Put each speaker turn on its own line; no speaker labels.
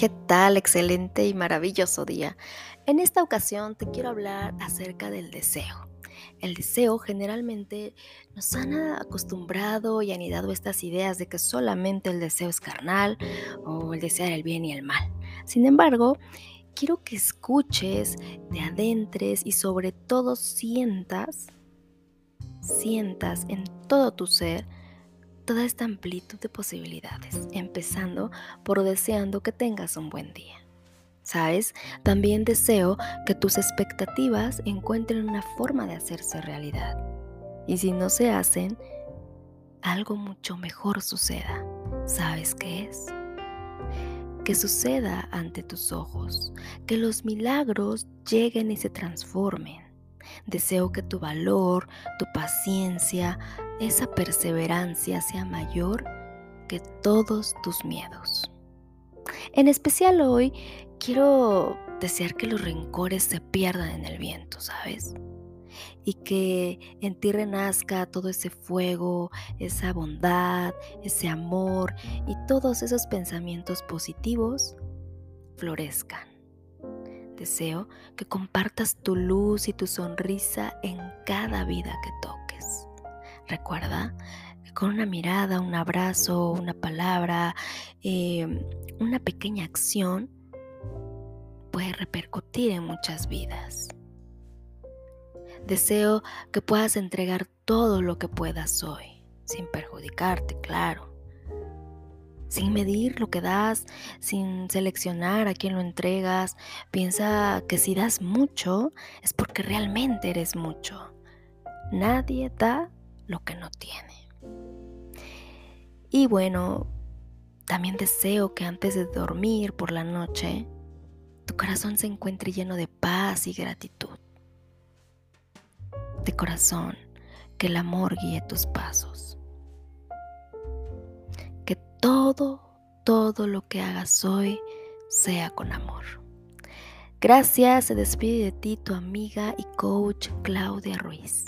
¿Qué tal? Excelente y maravilloso día. En esta ocasión te quiero hablar acerca del deseo. El deseo generalmente nos han acostumbrado y anidado estas ideas de que solamente el deseo es carnal o el desear el bien y el mal. Sin embargo, quiero que escuches, te adentres y sobre todo sientas, sientas en todo tu ser toda esta amplitud de posibilidades, por deseando que tengas un buen día. ¿Sabes? También deseo que tus expectativas encuentren una forma de hacerse realidad. Y si no se hacen, algo mucho mejor suceda. ¿Sabes qué es? Que suceda ante tus ojos, que los milagros lleguen y se transformen Deseo que tu valor, tu paciencia, esa perseverancia sea mayor que todos tus miedos. En especial hoy quiero desear que los rencores se pierdan en el viento, ¿sabes? Y que en ti renazca todo ese fuego, esa bondad, ese amor y todos esos pensamientos positivos florezcan. Deseo que compartas tu luz y tu sonrisa en cada vida que toques. Recuerda con una mirada, un abrazo, una palabra, em, una pequeña acción puede repercutir en muchas vidas. Deseo que puedas entregar todo lo que puedas hoy, sin perjudicarte, claro sin medir lo que das, sin seleccionar a quién lo entregas. Piensa que si das mucho es porque realmente eres mucho. Nadie da lo que no tiene. Y bueno, también deseo que antes de dormir por la noche, tu corazón se encuentre lleno de paz y gratitud. De corazón, que el amor guíe tus pasos todo, todo lo que hagas hoy sea con amor. Gracias, se despide de ti tu amiga y coach Claudia Ruiz.